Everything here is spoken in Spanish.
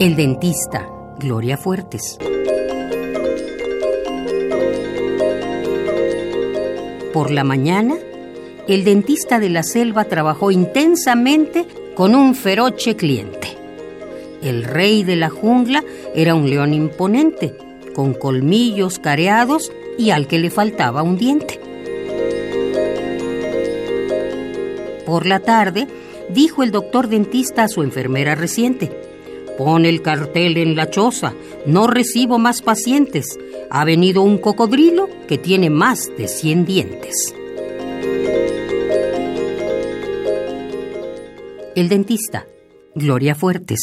El dentista, Gloria Fuertes. Por la mañana, el dentista de la selva trabajó intensamente con un feroce cliente. El rey de la jungla era un león imponente, con colmillos careados y al que le faltaba un diente. Por la tarde, dijo el doctor dentista a su enfermera reciente, Pon el cartel en la choza, no recibo más pacientes. Ha venido un cocodrilo que tiene más de 100 dientes. El dentista, Gloria Fuertes.